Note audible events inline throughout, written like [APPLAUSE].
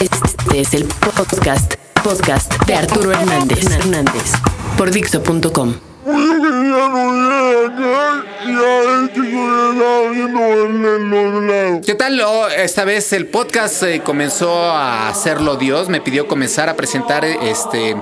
Este es el podcast, podcast de Arturo Hernández, Hernández por Dixo.com. ¿Qué tal? Esta vez el podcast eh, comenzó a hacerlo Dios. Me pidió comenzar a presentar este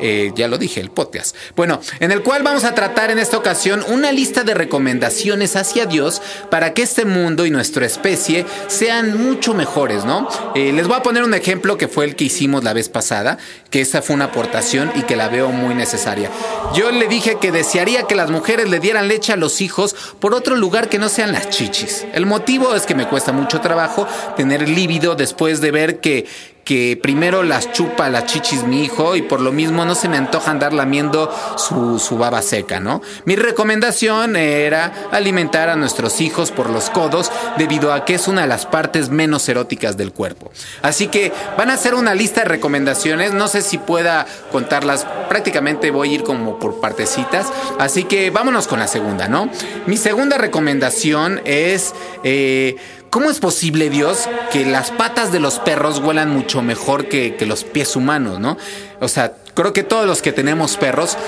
eh, ya lo dije, el podcast. Bueno, en el cual vamos a tratar en esta ocasión una lista de recomendaciones hacia Dios para que este mundo y nuestra especie sean mucho mejores, ¿no? Eh, les voy a poner un ejemplo que fue el que hicimos la vez pasada, que esa fue una aportación y que la veo muy necesaria. Yo le dije que desearía que las mujeres le dieran leche a los hijos por otro lugar que no sean las chichis. El motivo es que me cuesta mucho trabajo tener líbido después de ver que que primero las chupa las chichis mi hijo y por lo mismo no se me antoja andar lamiendo su, su baba seca, ¿no? Mi recomendación era alimentar a nuestros hijos por los codos debido a que es una de las partes menos eróticas del cuerpo. Así que van a hacer una lista de recomendaciones, no sé si pueda contarlas, prácticamente voy a ir como por partecitas, así que vámonos con la segunda, ¿no? Mi segunda recomendación es... Eh, ¿Cómo es posible, Dios, que las patas de los perros huelan mucho mejor que, los pies humanos, no? O sea, creo que todos los que tenemos perros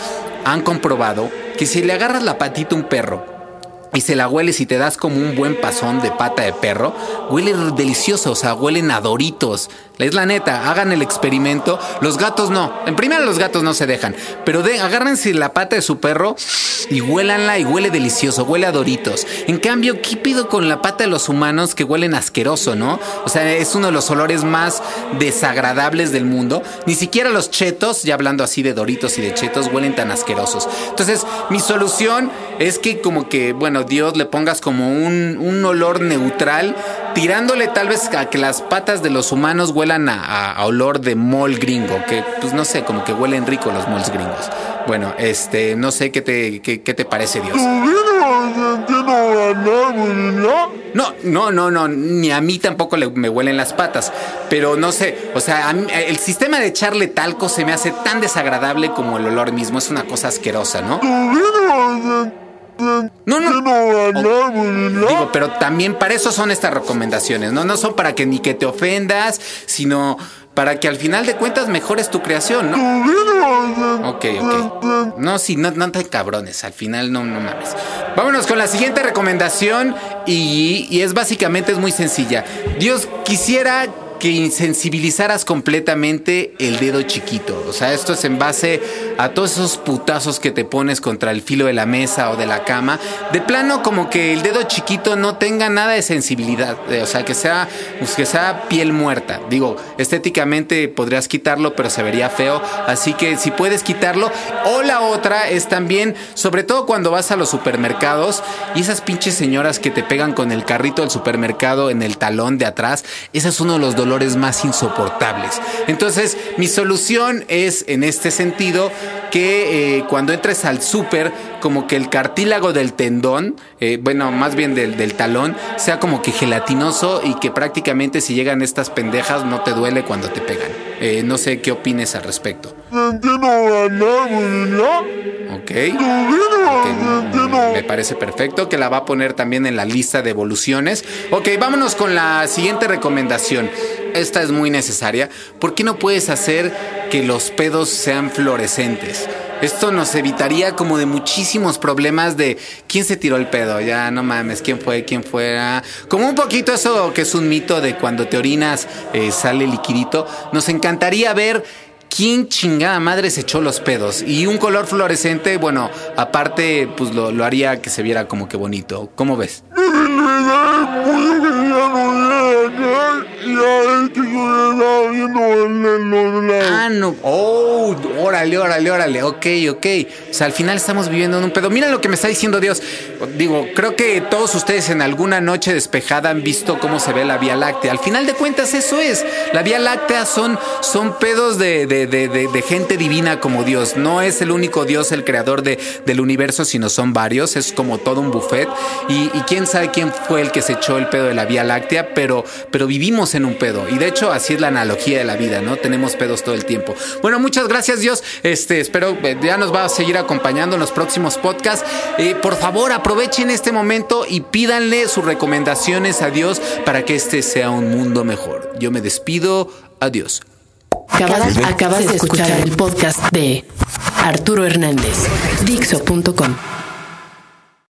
han comprobado que si le agarras la patita a un perro y se la hueles y te das como un buen pasón de pata de perro, huele delicioso, o sea, huelen a doritos. Es la neta, hagan el experimento. Los gatos no. En primera los gatos no se dejan, pero de, agárrense la pata de su perro y huélanla y huele delicioso, huele a doritos. En cambio, ¿qué pido con la pata de los humanos que huelen asqueroso, no? O sea, es uno de los olores más desagradables del mundo. Ni siquiera los chetos, ya hablando así de doritos y de chetos, huelen tan asquerosos. Entonces, mi solución es que como que, bueno, Dios, le pongas como un, un olor neutral, tirándole tal vez a que las patas de los humanos huelan a, olor de mol gringo, que pues no sé, como que huelen rico los mols gringos. Bueno, este, no sé qué te, qué, te parece Dios. No, no, no, no, ni a mí tampoco me huelen las patas, pero no sé, o sea, el sistema de echarle talco se me hace tan desagradable como el olor mismo, es una cosa asquerosa, ¿no? No, no. Digo, pero también para eso son estas recomendaciones, ¿no? No son para que ni que te ofendas, sino para que al final de cuentas mejores tu creación, ¿no? Ok, ok. No, sí, no, no te cabrones, al final no, no mames. Vámonos con la siguiente recomendación y, y es básicamente, es muy sencilla. Dios quisiera que insensibilizaras completamente el dedo chiquito. O sea, esto es en base a todos esos putazos que te pones contra el filo de la mesa o de la cama. De plano, como que el dedo chiquito no tenga nada de sensibilidad. O sea, que sea, pues, que sea piel muerta. Digo, estéticamente podrías quitarlo, pero se vería feo. Así que si puedes quitarlo. O la otra es también, sobre todo cuando vas a los supermercados y esas pinches señoras que te pegan con el carrito del supermercado en el talón de atrás. Ese es uno de los dolores más insoportables. Entonces, mi solución es en este sentido que eh, cuando entres al súper, como que el cartílago del tendón, eh, bueno, más bien del, del, talón, sea como que gelatinoso y que prácticamente si llegan estas pendejas no te duele cuando te pegan. Eh, no sé qué opines al respecto. Ok. Me parece perfecto que la va a poner también en la lista de evoluciones. Ok, vámonos con la siguiente recomendación. Esta es muy necesaria. ¿Por qué no puedes hacer que los pedos sean fluorescentes? Esto nos evitaría como de muchísimos problemas de quién se tiró el pedo, ya no mames, quién fue, quién fuera. Como un poquito eso que es un mito de cuando te orinas eh, sale liquidito. Nos encantaría ver ¿Quién chingada madre se echó los pedos? Y un color fluorescente, bueno, aparte, pues lo, lo haría que se viera como que bonito. ¿Cómo ves? [LAUGHS] órale, órale. Ok, ok. O sea, al final estamos viviendo en un pedo. Mira lo que me está diciendo Dios. Digo, creo que todos ustedes en alguna noche despejada han visto cómo se ve la Vía Láctea. Al final de cuentas, eso es. La Vía Láctea son, son pedos de, de, de, gente divina como Dios. No es el único Dios el creador del universo, sino son varios. Es como todo un buffet. Y, y quién sabe quién fue el que se echó el pedo de la Vía Láctea, pero, pero vivimos en un pedo. Y de hecho, así es la analogía de la vida, ¿no? Tenemos pedos todo el tiempo. Bueno, muchas gracias, Dios. Este, espero eh, ya nos va a seguir acompañando en los próximos podcasts. Eh, por favor, aprovechen este momento y pídanle sus recomendaciones a Dios para que este sea un mundo mejor. Yo me despido. Adiós. Acabas, acabas de escuchar el podcast de Arturo Hernández. Dixo.com.